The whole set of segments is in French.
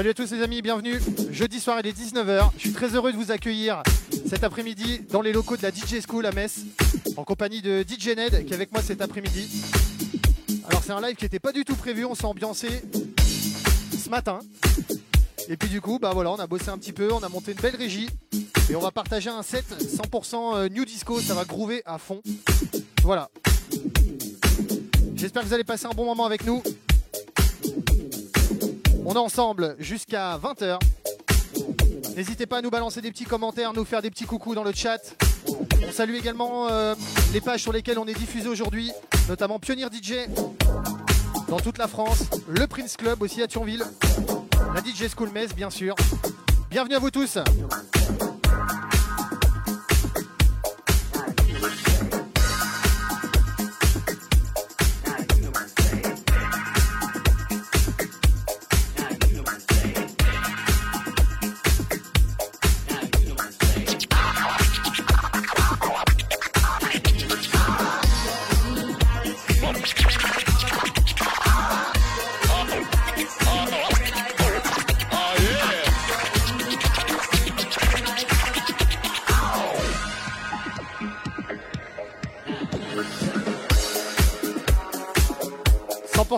Salut à tous les amis, bienvenue. Jeudi soir, il est 19h. Je suis très heureux de vous accueillir cet après-midi dans les locaux de la DJ School à Metz, en compagnie de DJ Ned qui est avec moi cet après-midi. Alors c'est un live qui n'était pas du tout prévu, on s'est ambiancé ce matin. Et puis du coup, bah voilà, on a bossé un petit peu, on a monté une belle régie. Et on va partager un set 100% euh, New Disco, ça va groover à fond. Voilà. J'espère que vous allez passer un bon moment avec nous. On est ensemble jusqu'à 20h. N'hésitez pas à nous balancer des petits commentaires, nous faire des petits coucous dans le chat. On salue également euh, les pages sur lesquelles on est diffusé aujourd'hui, notamment Pionnier DJ dans toute la France, le Prince Club aussi à Thionville, la DJ School Metz bien sûr. Bienvenue à vous tous.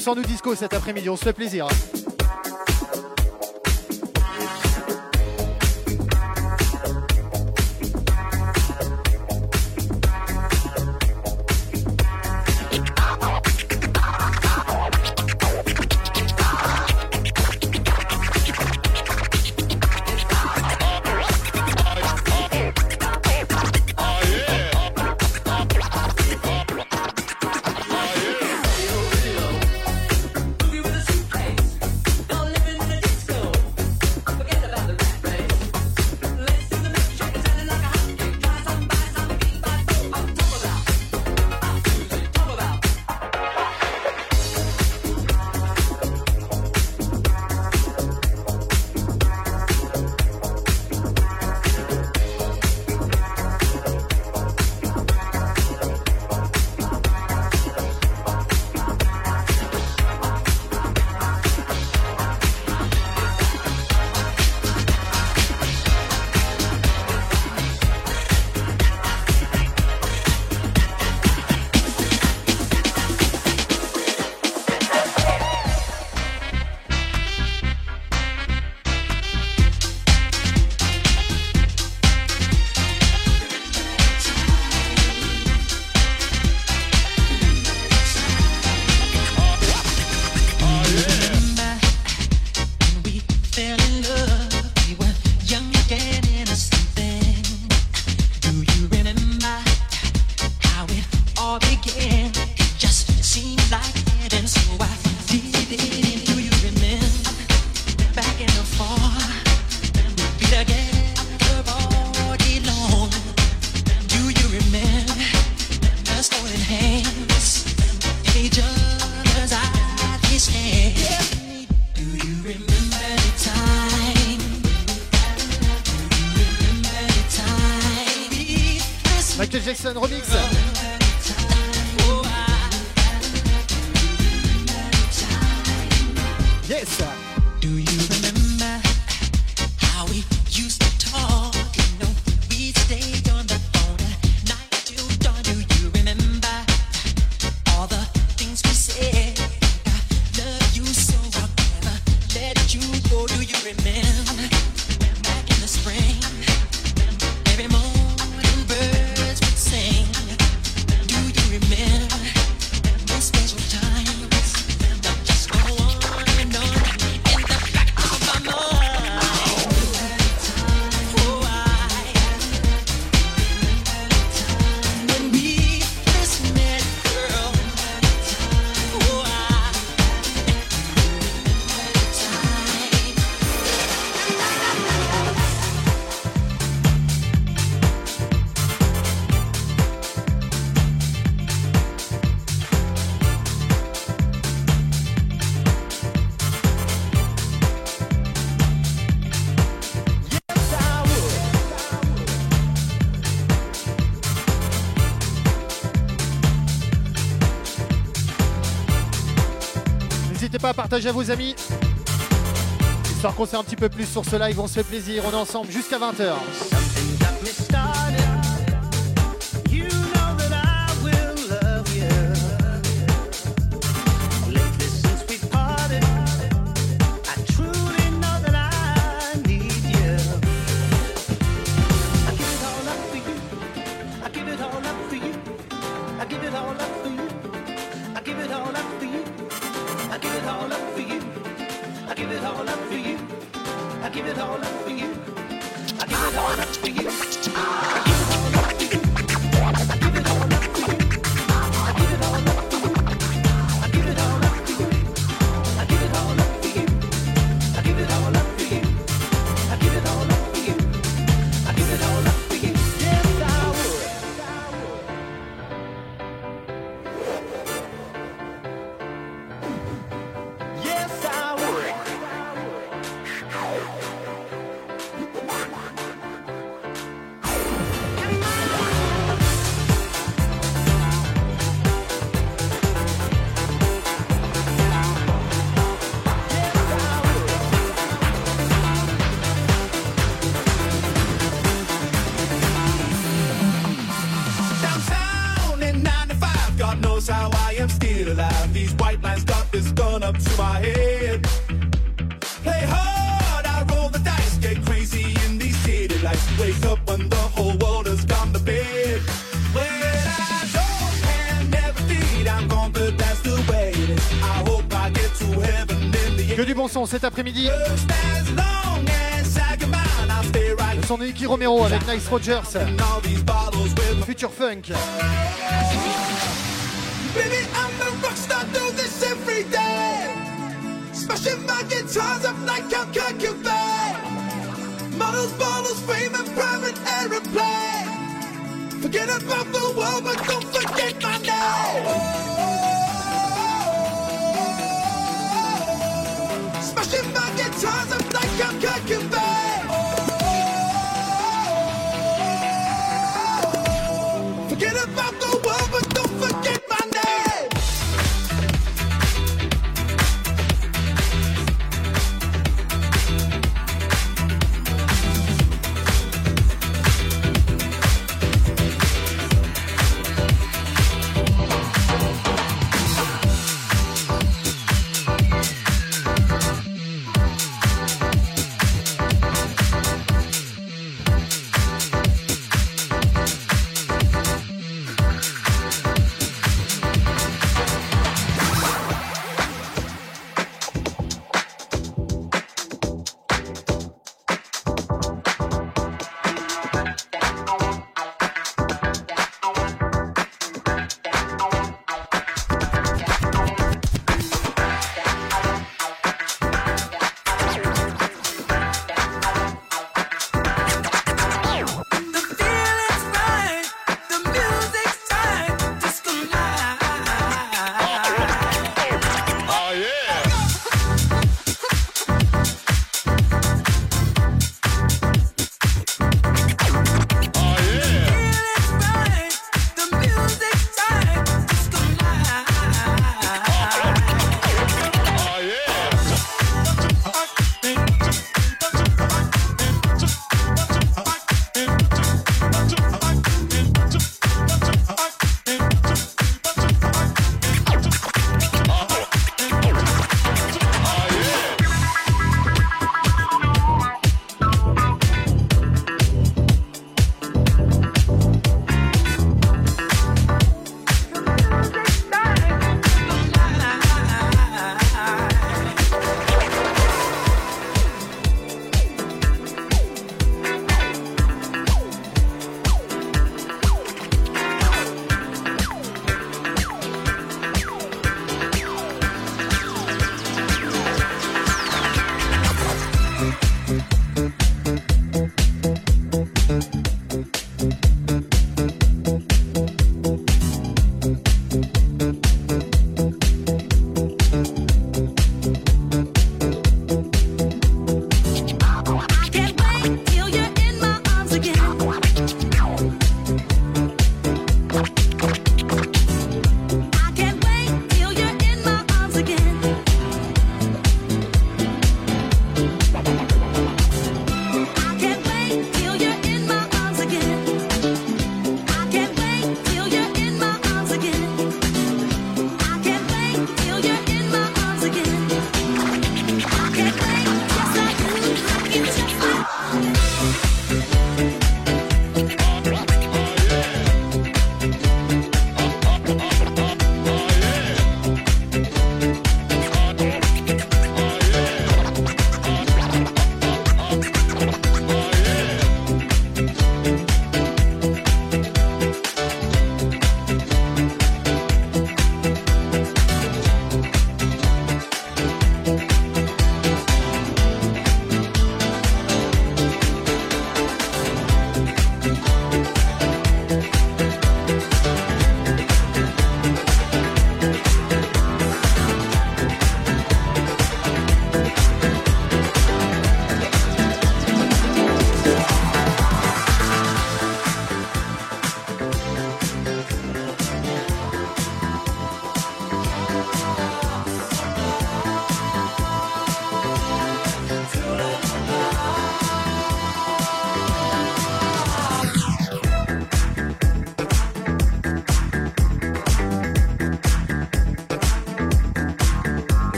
100% nous disco cet après-midi, on se fait plaisir. Partagez à vos amis. Histoire qu'on sait un petit peu plus sur ce live, on se fait plaisir, on est ensemble jusqu'à 20h. Son de Nicky Romero avec Nice Rogers. Future Funk. Baby, I'm a rockstar, do this every day. Smashing my guitars up like I'm concubine. Models, bottles, fame, and private aeroplane. Forget about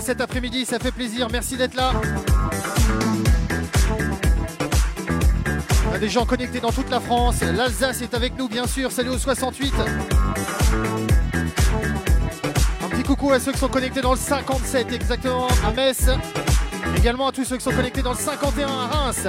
cet après-midi, ça fait plaisir. Merci d'être là. A des gens connectés dans toute la France. L'Alsace est avec nous, bien sûr. Salut au 68. Un petit coucou à ceux qui sont connectés dans le 57, exactement, à Metz. Également à tous ceux qui sont connectés dans le 51 à Reims.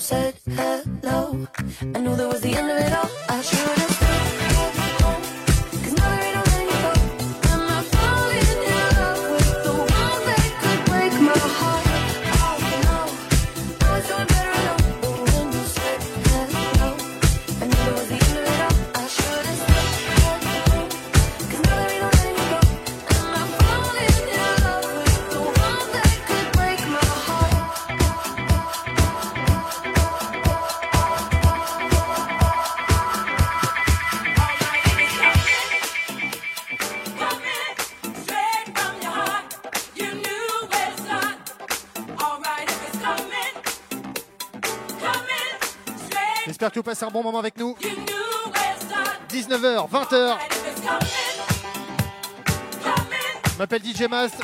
said hello. I knew that was the end of it all. Vous passez un bon moment avec nous. 19h, 20h. Je m'appelle DJ Mast,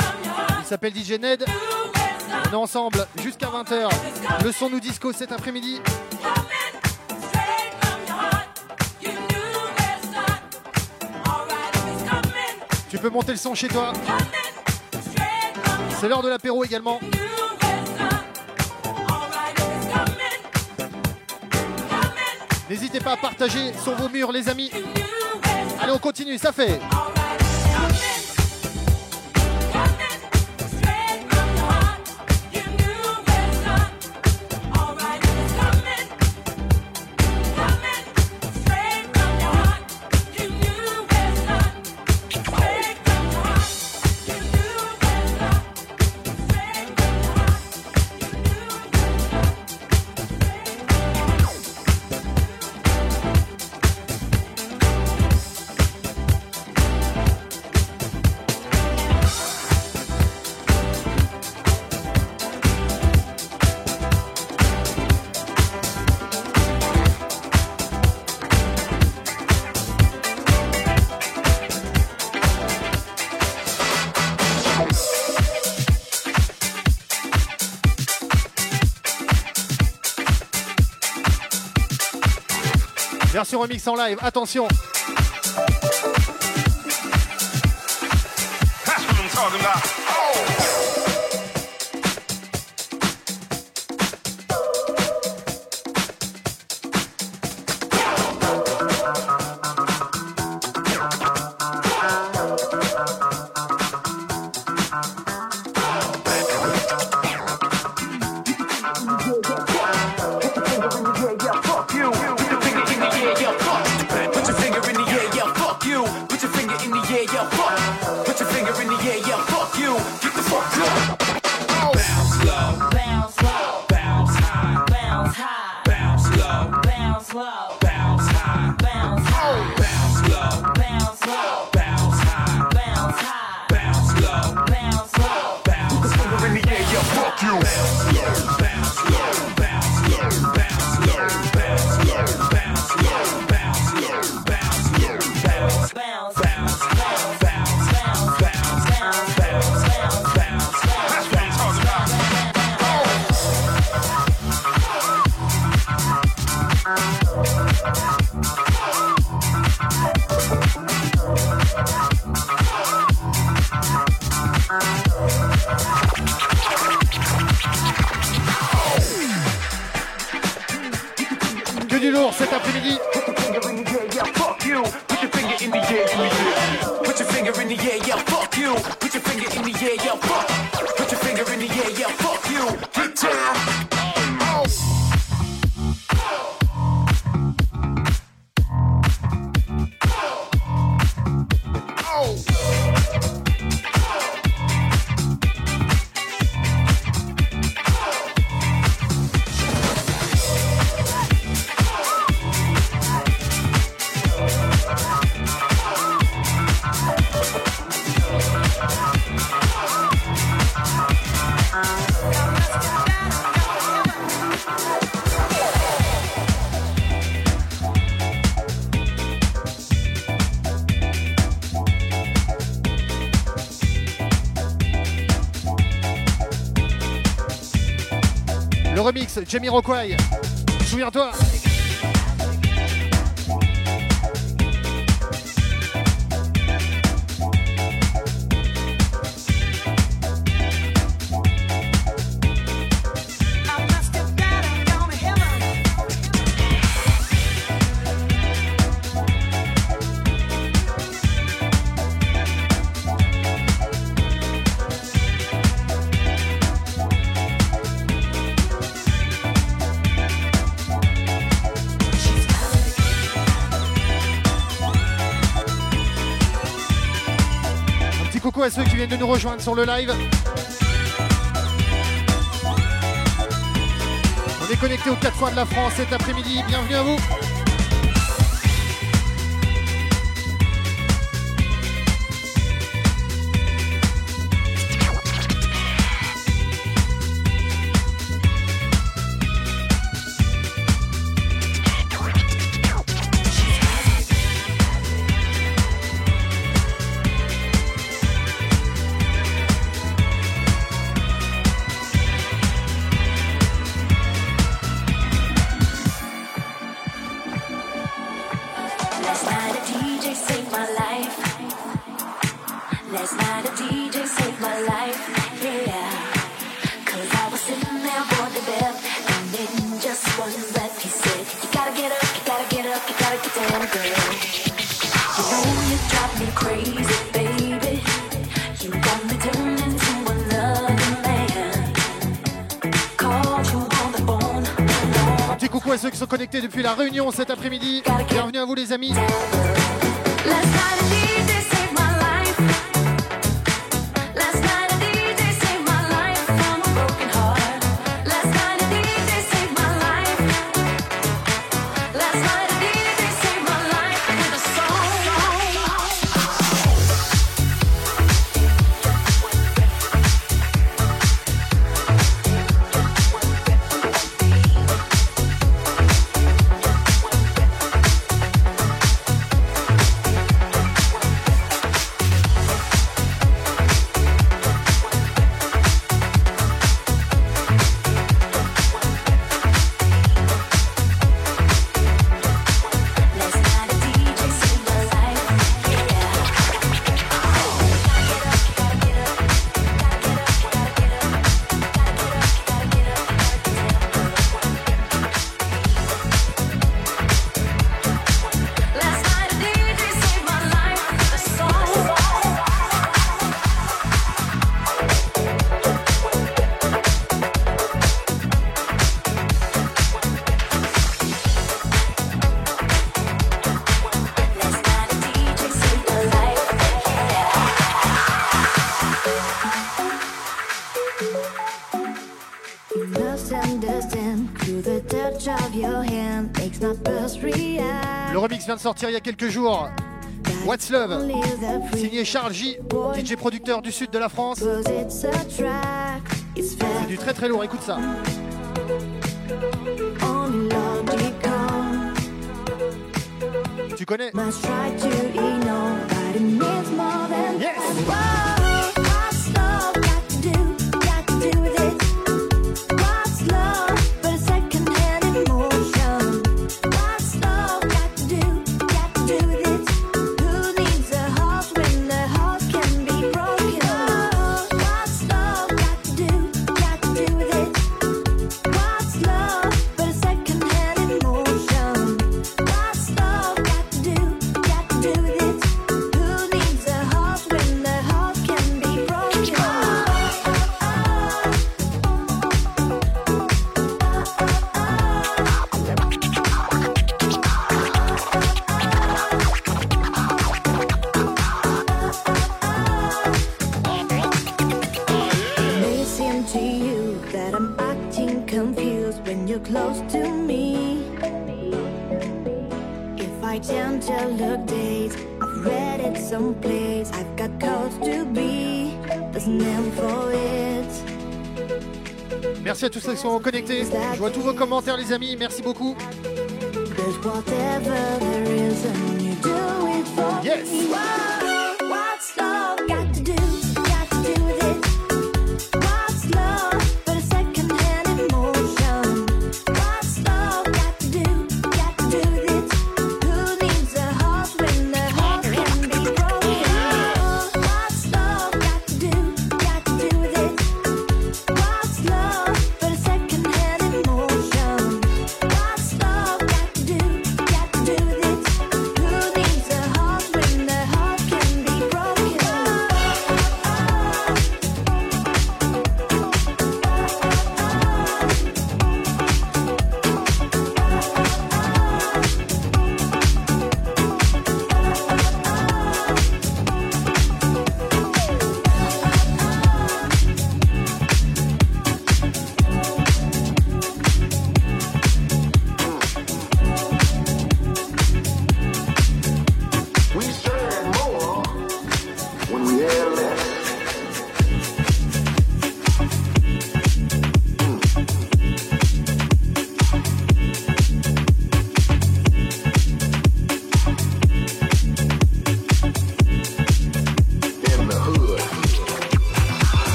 il s'appelle DJ Ned. On est ensemble jusqu'à 20h. Le son nous disco cet après-midi. Tu peux monter le son chez toi. C'est l'heure de l'apéro également. N'hésitez pas à partager sur vos murs, les amis. Allez, on continue, ça fait. Version remix en live, attention. low, bounce high, bounce high, bounce low, bounce low, bounce high, bounce high, bounce low, bounce low, bounce. high, bounce finger bounce the. Bounce low. Cet après-midi. Rockway. Souviens-toi. Nous rejoindre sur le live. On est connecté aux quatre coins de la France cet après-midi. Bienvenue à vous. La Réunion cet après-midi. Bienvenue à vous les amis. Vient de sortir il y a quelques jours. What's Love, signé Charles J, DJ producteur du sud de la France. C'est du très très lourd, écoute ça. Tu connais? Yes sont connectés. Je vois tous vos commentaires les amis, merci beaucoup.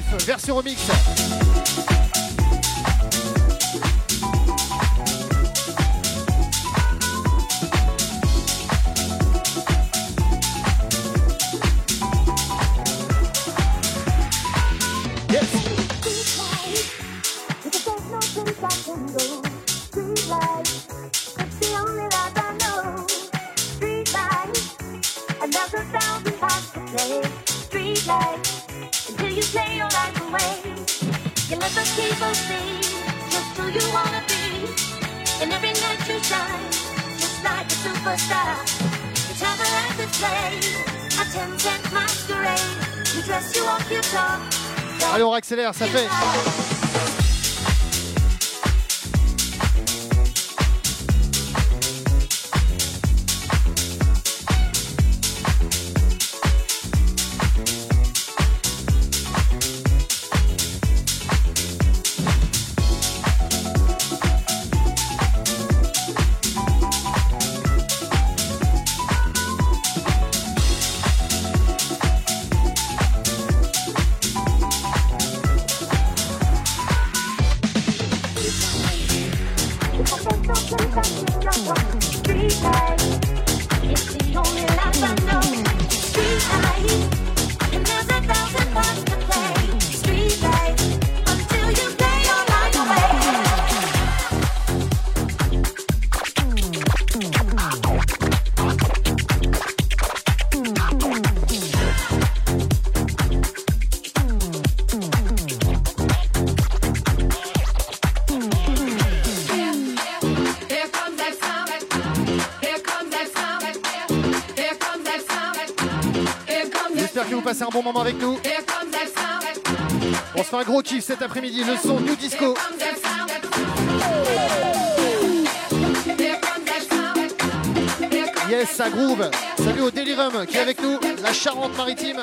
Version remix. ça fait avec nous. On se fait un gros kiff cet après-midi, le son New Disco. Yes, ça groove. Salut au Delirum qui est avec nous, la Charente-Maritime.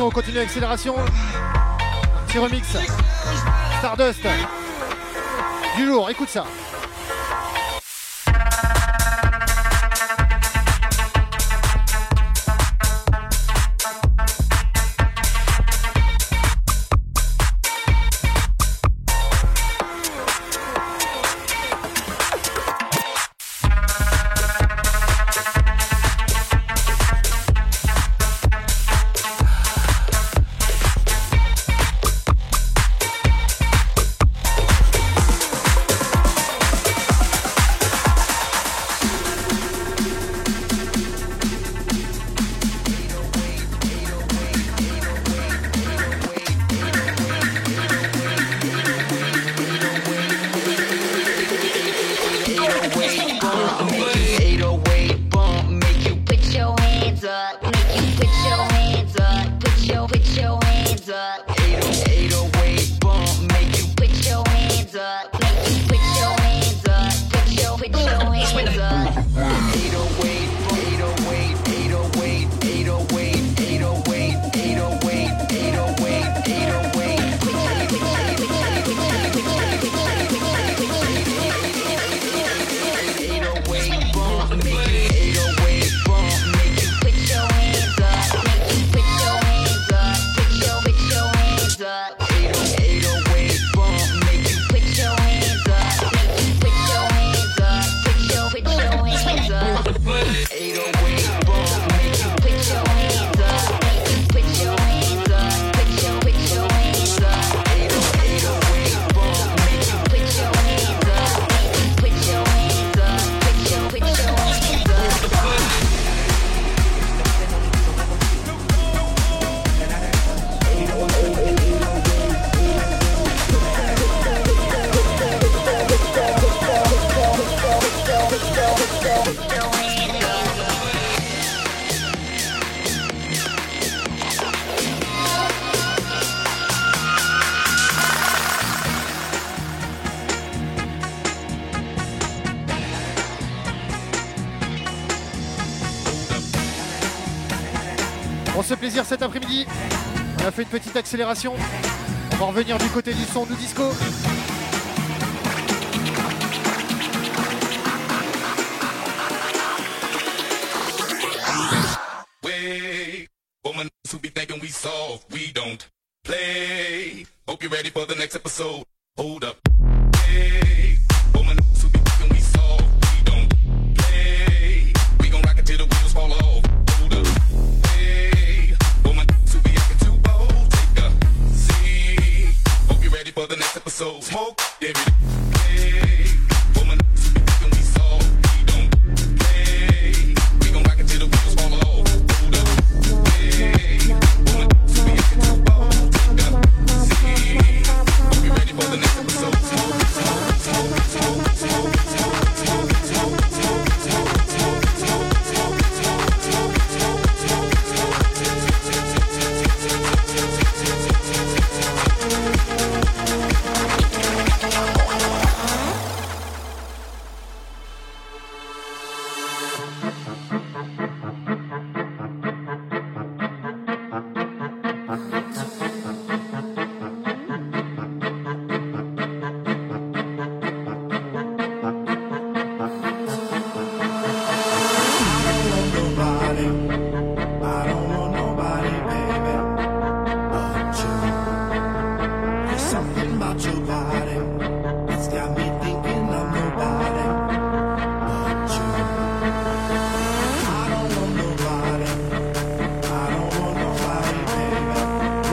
on continue accélération. Petit remix. Stardust. Du lourd, écoute ça. On se plaisir cet après-midi. On a fait une petite accélération. On va revenir du côté du son du disco.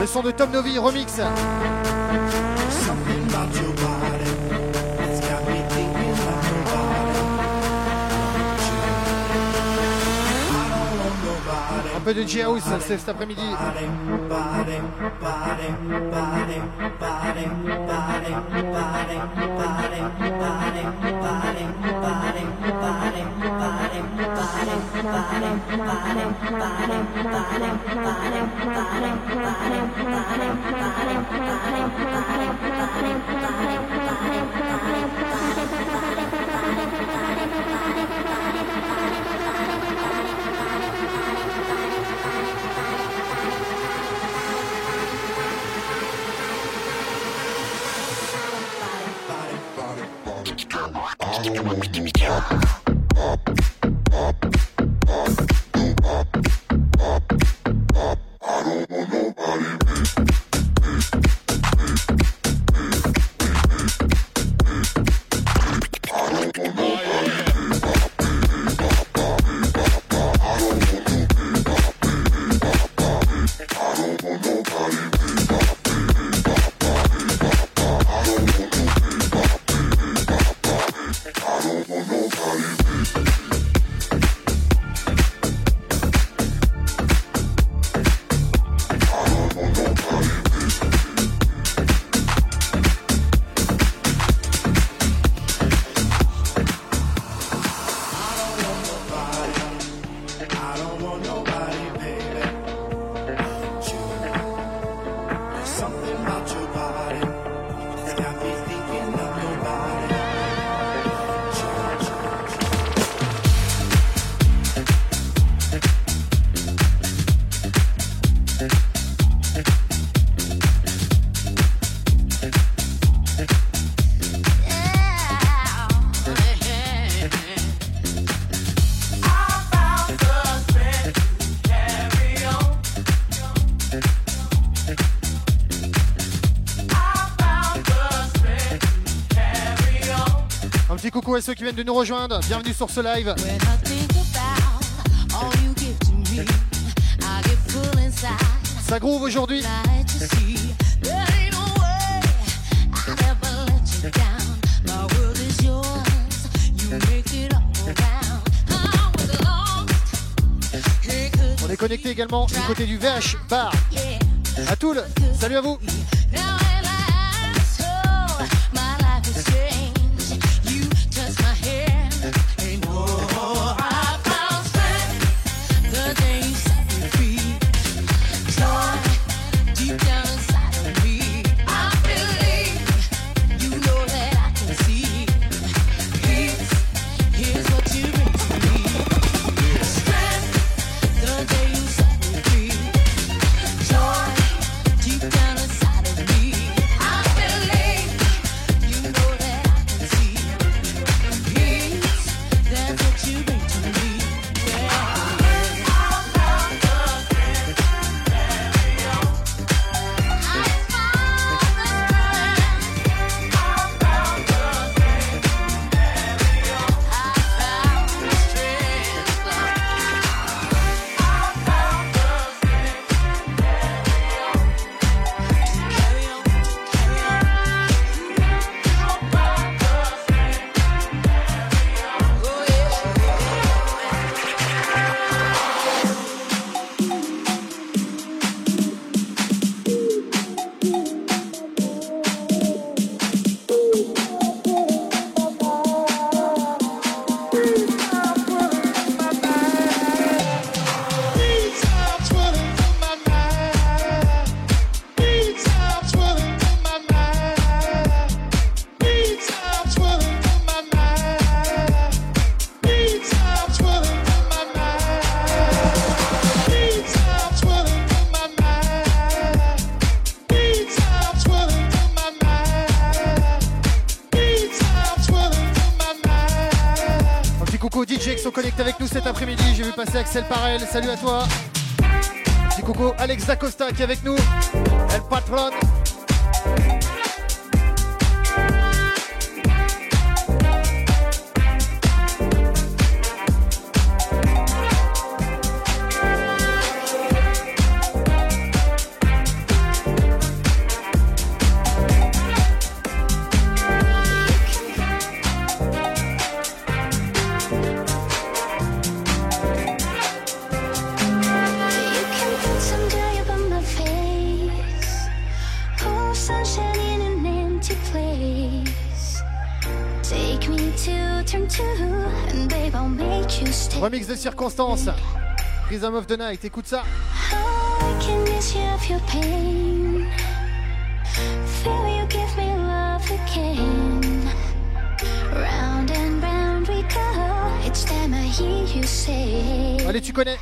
son de Tom Novi remix. peu de G-House cet après-midi. Midi Midi et ceux qui viennent de nous rejoindre, bienvenue sur ce live. Ça groove aujourd'hui. On est connecté également du côté du VH Bar à Toul. Salut à vous. Axel Parel, salut à toi. Petit coucou Alex Dacosta qui est avec nous, elle patronne. Constance. Prism of the Night, écoute ça. Allez, tu connais.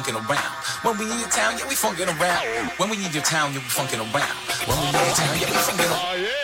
Funkin' around. When we in your town, yeah, we funkin' around. When we in your town, you be funkin' around. When we in your town, yeah, we funkin' around. Oh,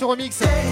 version remix.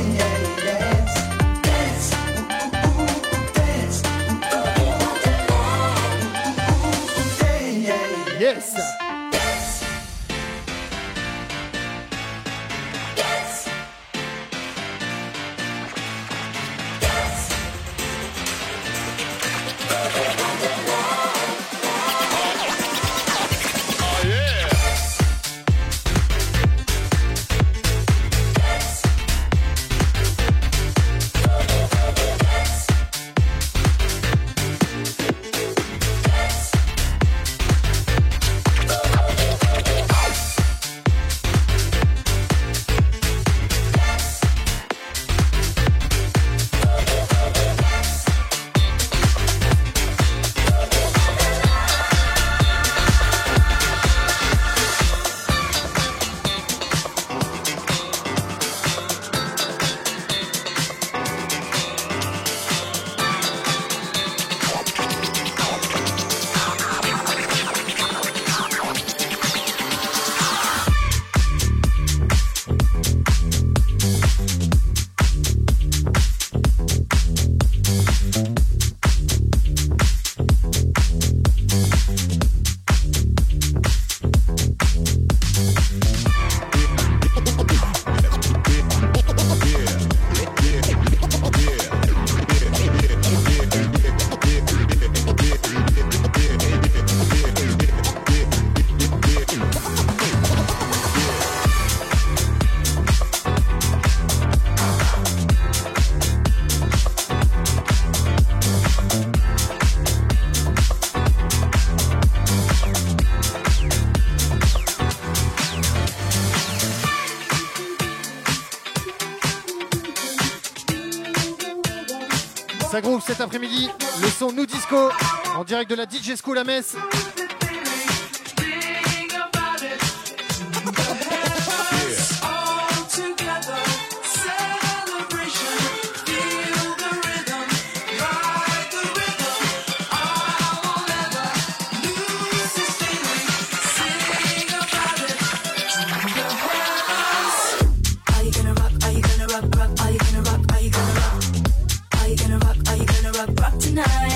Cet après-midi. Le son Nous Disco en direct de la DJ School à Metz. Are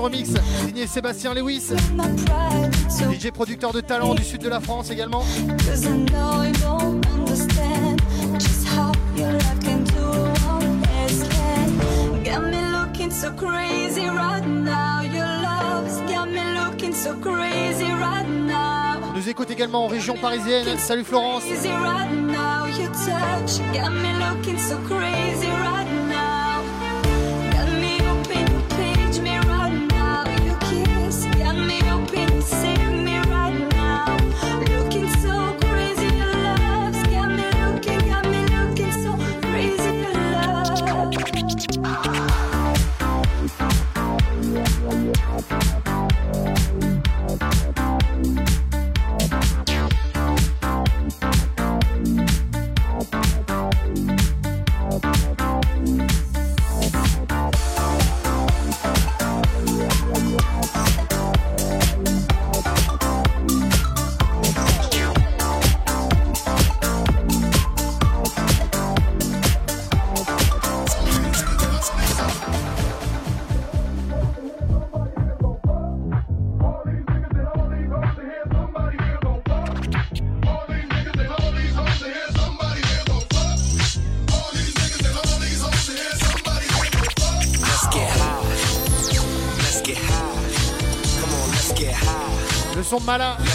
remix, signé Sébastien Lewis, DJ producteur de talent du sud de la France également. Nous écoute également en région parisienne. Salut Florence. Mara.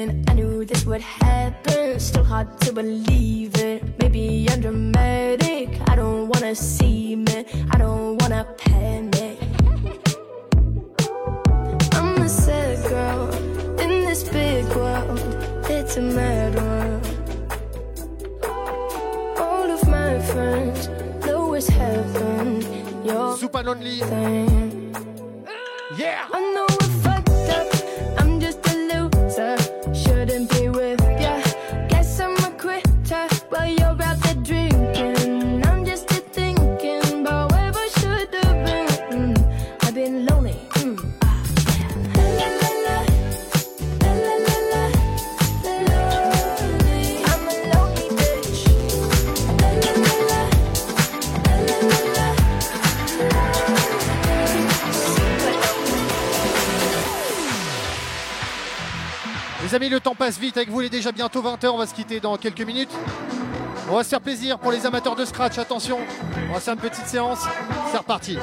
I knew this would happen. Still hard to believe it. Maybe I'm dramatic. I don't wanna see me. I don't wanna panic. I'm a sad girl in this big world. It's a mad world. All of my friends know it's heaven. You're super lonely. Yeah. I know amis, le temps passe vite avec vous, il est déjà bientôt 20h, on va se quitter dans quelques minutes. On va se faire plaisir pour les amateurs de scratch, attention, on va faire une petite séance, c'est reparti.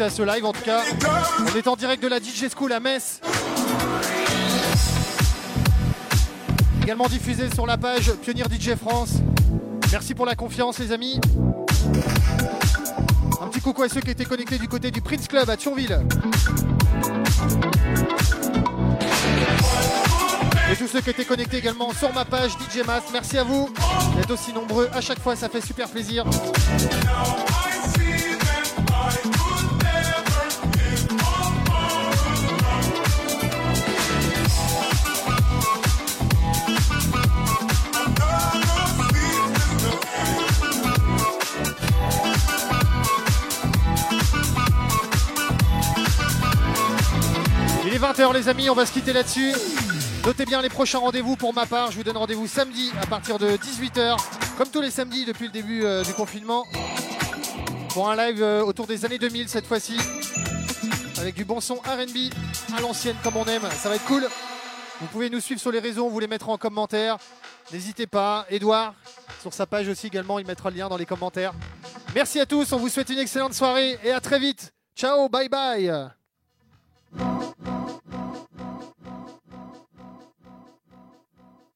À ce live. En tout cas, on est en direct de la DJ School à Metz. Également diffusé sur la page Pionnier DJ France. Merci pour la confiance, les amis. Un petit coucou à ceux qui étaient connectés du côté du Prince Club à Thionville. Et tous ceux qui étaient connectés également sur ma page DJ Mas, merci à vous d'être aussi nombreux à chaque fois, ça fait super plaisir. 20h les amis, on va se quitter là-dessus. Notez bien les prochains rendez-vous pour ma part. Je vous donne rendez-vous samedi à partir de 18h, comme tous les samedis depuis le début euh, du confinement, pour un live euh, autour des années 2000 cette fois-ci, avec du bon son RB à l'ancienne comme on aime. Ça va être cool. Vous pouvez nous suivre sur les réseaux, on vous les mettra en commentaire. N'hésitez pas. Edouard, sur sa page aussi également, il mettra le lien dans les commentaires. Merci à tous, on vous souhaite une excellente soirée et à très vite. Ciao, bye bye.